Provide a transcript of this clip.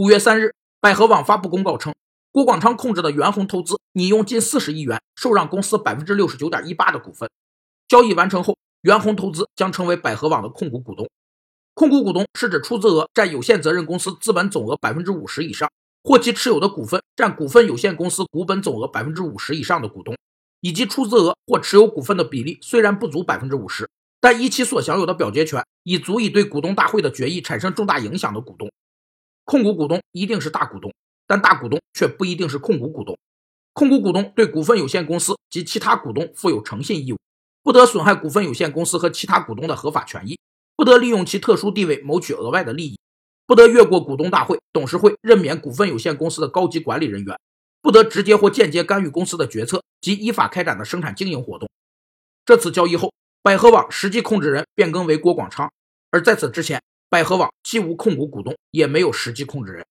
五月三日，百合网发布公告称，郭广昌控制的元宏投资拟用近四十亿元受让公司百分之六十九点一八的股份。交易完成后，元宏投资将成为百合网的控股股东。控股股东是指出资额占有限责任公司资本总额百分之五十以上，或其持有的股份占股份有限公司股本总额百分之五十以上的股东，以及出资额或持有股份的比例虽然不足百分之五十，但依其所享有的表决权已足以对股东大会的决议产生重大影响的股东。控股股东一定是大股东，但大股东却不一定是控股股东。控股股东对股份有限公司及其他股东负有诚信义务，不得损害股份有限公司和其他股东的合法权益，不得利用其特殊地位谋取额外的利益，不得越过股东大会、董事会任免股份有限公司的高级管理人员，不得直接或间接干预公司的决策及依法开展的生产经营活动。这次交易后，百合网实际控制人变更为郭广昌，而在此之前。百合网既无控股股东，也没有实际控制人。